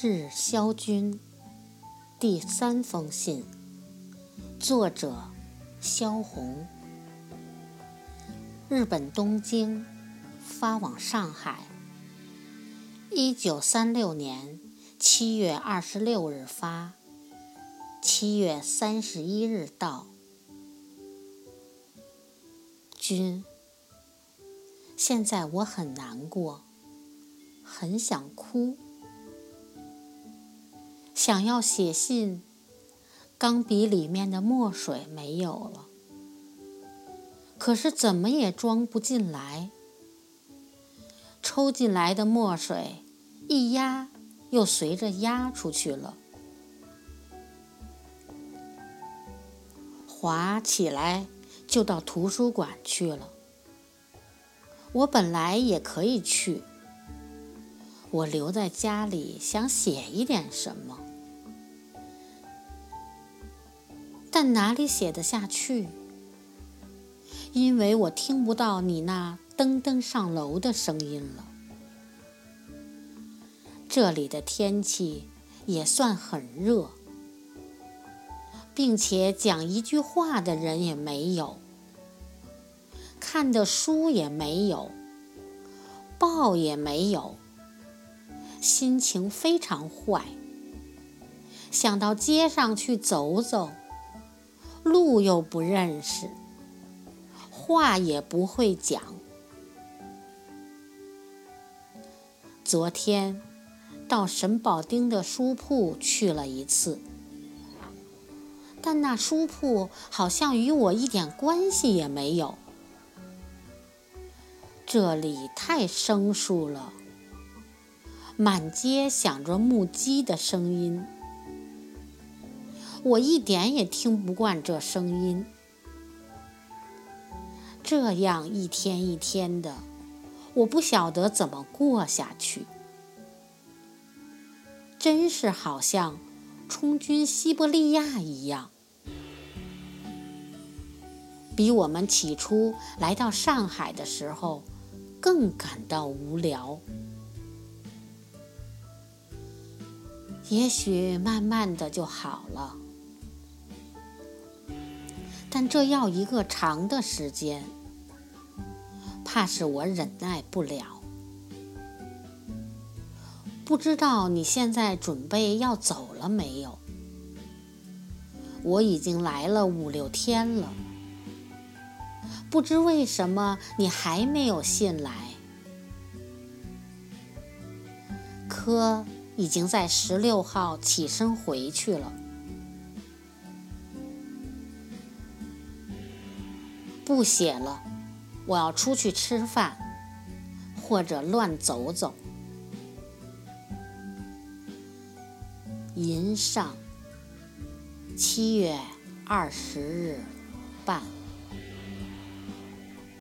致萧军第三封信，作者萧红。日本东京发往上海，一九三六年七月二十六日发，七月三十一日到。君，现在我很难过，很想哭。想要写信，钢笔里面的墨水没有了，可是怎么也装不进来。抽进来的墨水一压，又随着压出去了。滑起来就到图书馆去了。我本来也可以去，我留在家里想写一点什么。但哪里写得下去？因为我听不到你那噔噔上楼的声音了。这里的天气也算很热，并且讲一句话的人也没有，看的书也没有，报也没有，心情非常坏。想到街上去走走。路又不认识，话也不会讲。昨天到沈宝丁的书铺去了一次，但那书铺好像与我一点关系也没有。这里太生疏了，满街响着木屐的声音。我一点也听不惯这声音，这样一天一天的，我不晓得怎么过下去。真是好像充军西伯利亚一样，比我们起初来到上海的时候更感到无聊。也许慢慢的就好了。但这要一个长的时间，怕是我忍耐不了。不知道你现在准备要走了没有？我已经来了五六天了，不知为什么你还没有信来。可已经在十六号起身回去了。不写了，我要出去吃饭，或者乱走走。银上七月二十日半。